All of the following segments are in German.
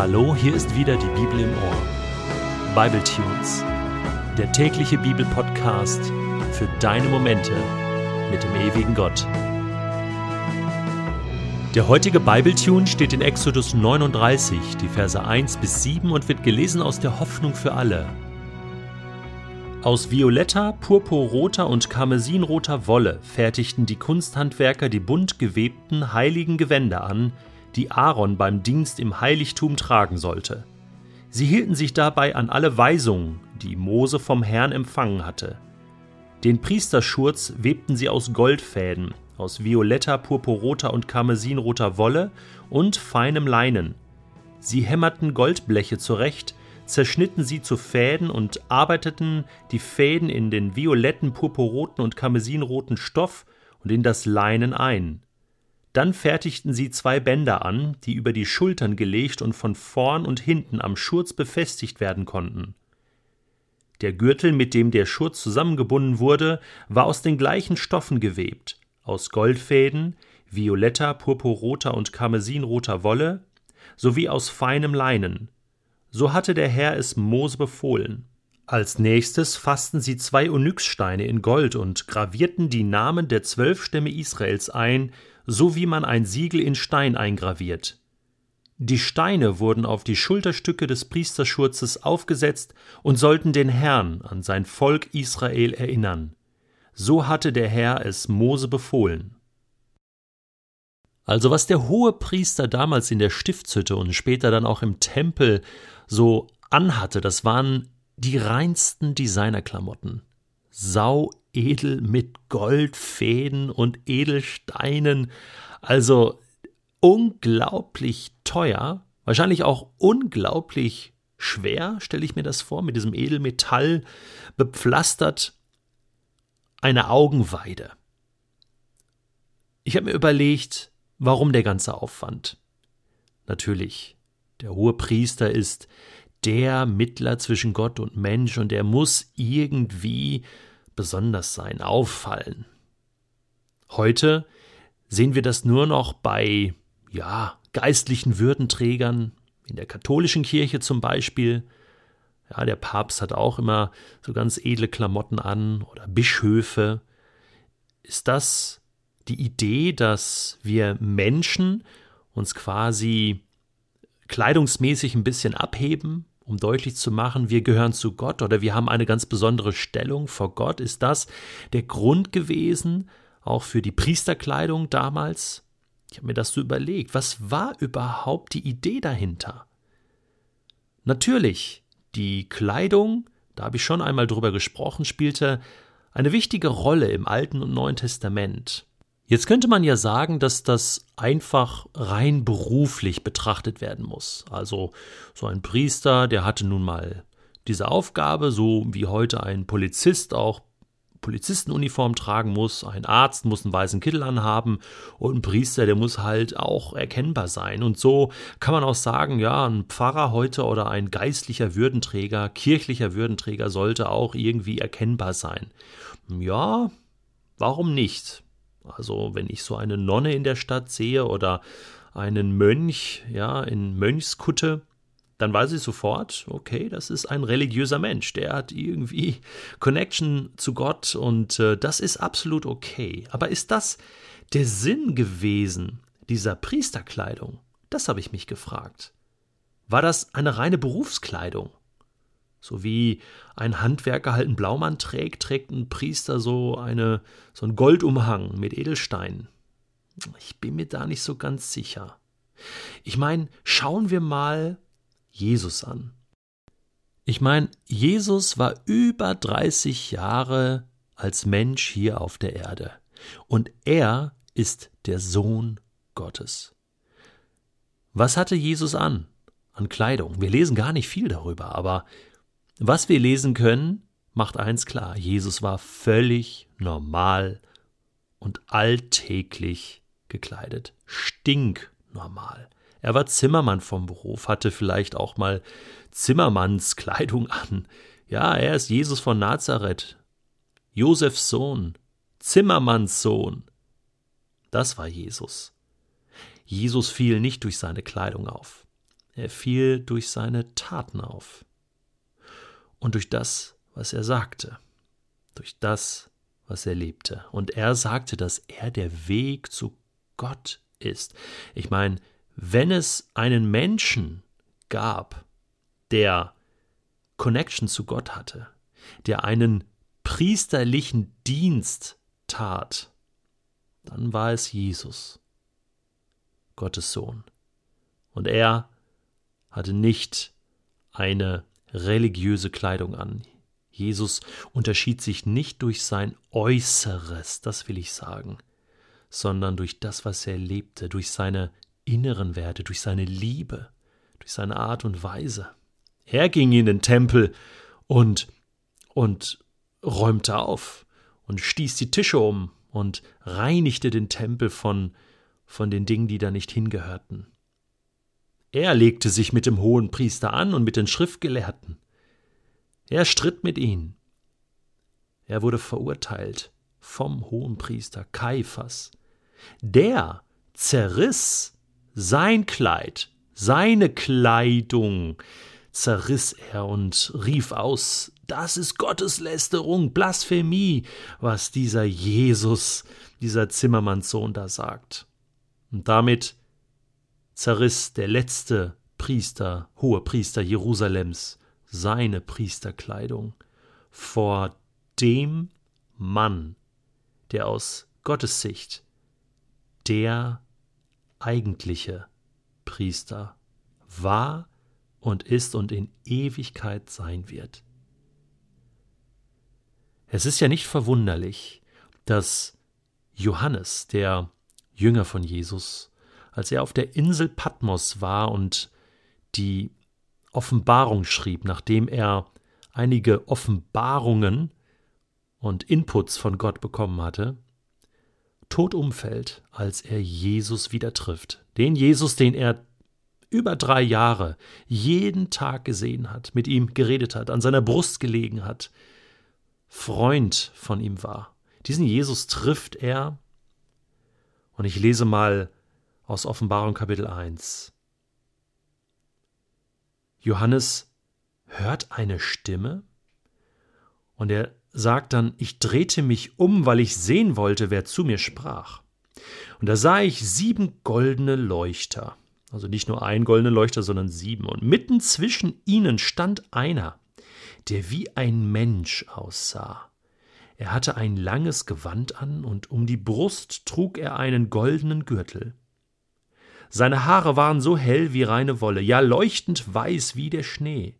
Hallo, hier ist wieder die Bibel im Ohr. Bible Tunes, der tägliche Bibelpodcast für deine Momente mit dem ewigen Gott. Der heutige Bible Tune steht in Exodus 39, die Verse 1 bis 7 und wird gelesen aus der Hoffnung für alle. Aus violetter, purpurroter und karmesinroter Wolle fertigten die Kunsthandwerker die bunt gewebten heiligen Gewänder an, die Aaron beim Dienst im Heiligtum tragen sollte. Sie hielten sich dabei an alle Weisungen, die Mose vom Herrn empfangen hatte. Den Priesterschurz webten sie aus Goldfäden, aus violetter, purpurroter und karmesinroter Wolle und feinem Leinen. Sie hämmerten Goldbleche zurecht, zerschnitten sie zu Fäden und arbeiteten die Fäden in den violetten, purpurroten und karmesinroten Stoff und in das Leinen ein. Dann fertigten sie zwei Bänder an, die über die Schultern gelegt und von vorn und hinten am Schurz befestigt werden konnten. Der Gürtel, mit dem der Schurz zusammengebunden wurde, war aus den gleichen Stoffen gewebt, aus Goldfäden, violetter, purpurroter und karmesinroter Wolle, sowie aus feinem Leinen, so hatte der Herr es Mose befohlen. Als nächstes fassten sie zwei Onyxsteine in Gold und gravierten die Namen der zwölf Stämme Israels ein, so wie man ein Siegel in Stein eingraviert. Die Steine wurden auf die Schulterstücke des Priesterschurzes aufgesetzt und sollten den Herrn an sein Volk Israel erinnern. So hatte der Herr es Mose befohlen. Also was der hohe Priester damals in der Stiftshütte und später dann auch im Tempel so anhatte, das waren die reinsten Designerklamotten. Sau edel mit Goldfäden und Edelsteinen, also unglaublich teuer, wahrscheinlich auch unglaublich schwer, stelle ich mir das vor, mit diesem Edelmetall bepflastert, eine Augenweide. Ich habe mir überlegt, warum der ganze Aufwand. Natürlich der hohe Priester ist der Mittler zwischen Gott und Mensch und er muss irgendwie besonders sein, auffallen. Heute sehen wir das nur noch bei, ja, geistlichen Würdenträgern, in der katholischen Kirche zum Beispiel. Ja, der Papst hat auch immer so ganz edle Klamotten an oder Bischöfe. Ist das die Idee, dass wir Menschen uns quasi kleidungsmäßig ein bisschen abheben, um deutlich zu machen, wir gehören zu Gott oder wir haben eine ganz besondere Stellung vor Gott? Ist das der Grund gewesen, auch für die Priesterkleidung damals? Ich habe mir das so überlegt. Was war überhaupt die Idee dahinter? Natürlich, die Kleidung, da habe ich schon einmal drüber gesprochen, spielte eine wichtige Rolle im Alten und Neuen Testament. Jetzt könnte man ja sagen, dass das einfach rein beruflich betrachtet werden muss. Also so ein Priester, der hatte nun mal diese Aufgabe, so wie heute ein Polizist auch Polizistenuniform tragen muss, ein Arzt muss einen weißen Kittel anhaben und ein Priester, der muss halt auch erkennbar sein. Und so kann man auch sagen, ja, ein Pfarrer heute oder ein geistlicher Würdenträger, kirchlicher Würdenträger sollte auch irgendwie erkennbar sein. Ja, warum nicht? Also wenn ich so eine Nonne in der Stadt sehe oder einen Mönch, ja, in Mönchskutte, dann weiß ich sofort, okay, das ist ein religiöser Mensch, der hat irgendwie Connection zu Gott und äh, das ist absolut okay. Aber ist das der Sinn gewesen dieser Priesterkleidung? Das habe ich mich gefragt. War das eine reine Berufskleidung? So wie ein Handwerker halt einen Blaumann trägt, trägt ein Priester so eine, so einen Goldumhang mit Edelsteinen. Ich bin mir da nicht so ganz sicher. Ich meine, schauen wir mal Jesus an. Ich meine, Jesus war über 30 Jahre als Mensch hier auf der Erde. Und er ist der Sohn Gottes. Was hatte Jesus an? An Kleidung. Wir lesen gar nicht viel darüber, aber was wir lesen können, macht eins klar, Jesus war völlig normal und alltäglich gekleidet, stinknormal. Er war Zimmermann vom Beruf, hatte vielleicht auch mal Zimmermannskleidung an. Ja, er ist Jesus von Nazareth, Josefs Sohn, Zimmermanns Sohn. Das war Jesus. Jesus fiel nicht durch seine Kleidung auf. Er fiel durch seine Taten auf und durch das, was er sagte, durch das, was er lebte. Und er sagte, dass er der Weg zu Gott ist. Ich meine, wenn es einen Menschen gab, der Connection zu Gott hatte, der einen priesterlichen Dienst tat, dann war es Jesus, Gottes Sohn. Und er hatte nicht eine religiöse Kleidung an. Jesus unterschied sich nicht durch sein Äußeres, das will ich sagen, sondern durch das, was er lebte, durch seine inneren Werte, durch seine Liebe, durch seine Art und Weise. Er ging in den Tempel und und räumte auf und stieß die Tische um und reinigte den Tempel von von den Dingen, die da nicht hingehörten. Er legte sich mit dem hohen Priester an und mit den Schriftgelehrten. Er stritt mit ihnen. Er wurde verurteilt vom hohen Priester Kaiphas. Der zerriss sein Kleid, seine Kleidung zerriss er und rief aus, das ist Gotteslästerung, Blasphemie, was dieser Jesus, dieser Zimmermannssohn da sagt. Und damit zerriss der letzte Priester, hohe Priester Jerusalems, seine Priesterkleidung vor dem Mann, der aus Gottes Sicht der eigentliche Priester war und ist und in Ewigkeit sein wird. Es ist ja nicht verwunderlich, dass Johannes, der Jünger von Jesus, als er auf der Insel Patmos war und die Offenbarung schrieb, nachdem er einige Offenbarungen und Inputs von Gott bekommen hatte, tot umfällt, als er Jesus wieder trifft. Den Jesus, den er über drei Jahre jeden Tag gesehen hat, mit ihm geredet hat, an seiner Brust gelegen hat, Freund von ihm war. Diesen Jesus trifft er, und ich lese mal aus Offenbarung Kapitel 1. Johannes hört eine Stimme und er sagt dann, ich drehte mich um, weil ich sehen wollte, wer zu mir sprach. Und da sah ich sieben goldene Leuchter, also nicht nur ein goldener Leuchter, sondern sieben. Und mitten zwischen ihnen stand einer, der wie ein Mensch aussah. Er hatte ein langes Gewand an und um die Brust trug er einen goldenen Gürtel. Seine Haare waren so hell wie reine Wolle, ja leuchtend weiß wie der Schnee.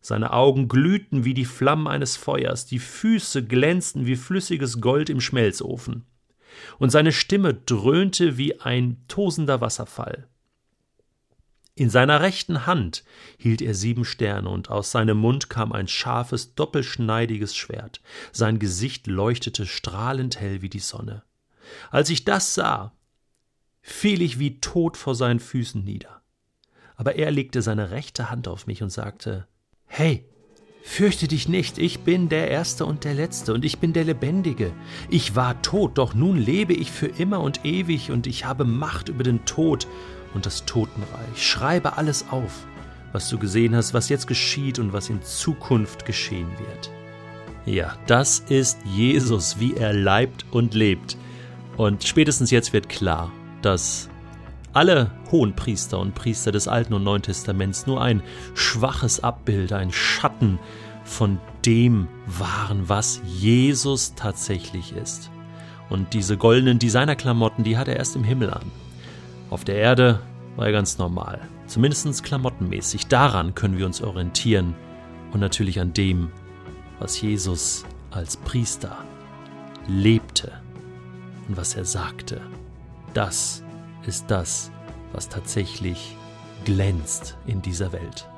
Seine Augen glühten wie die Flammen eines Feuers, die Füße glänzten wie flüssiges Gold im Schmelzofen, und seine Stimme dröhnte wie ein tosender Wasserfall. In seiner rechten Hand hielt er sieben Sterne, und aus seinem Mund kam ein scharfes, doppelschneidiges Schwert. Sein Gesicht leuchtete strahlend hell wie die Sonne. Als ich das sah, fiel ich wie tot vor seinen Füßen nieder. Aber er legte seine rechte Hand auf mich und sagte Hey, fürchte dich nicht, ich bin der Erste und der Letzte, und ich bin der Lebendige. Ich war tot, doch nun lebe ich für immer und ewig, und ich habe Macht über den Tod und das Totenreich. Schreibe alles auf, was du gesehen hast, was jetzt geschieht und was in Zukunft geschehen wird. Ja, das ist Jesus, wie er leibt und lebt. Und spätestens jetzt wird klar, dass alle hohen Priester und Priester des Alten und Neuen Testaments nur ein schwaches Abbild, ein Schatten von dem waren, was Jesus tatsächlich ist. Und diese goldenen Designerklamotten, die hat er erst im Himmel an. Auf der Erde war er ganz normal, zumindest klamottenmäßig. Daran können wir uns orientieren und natürlich an dem, was Jesus als Priester lebte und was er sagte. Das ist das, was tatsächlich glänzt in dieser Welt.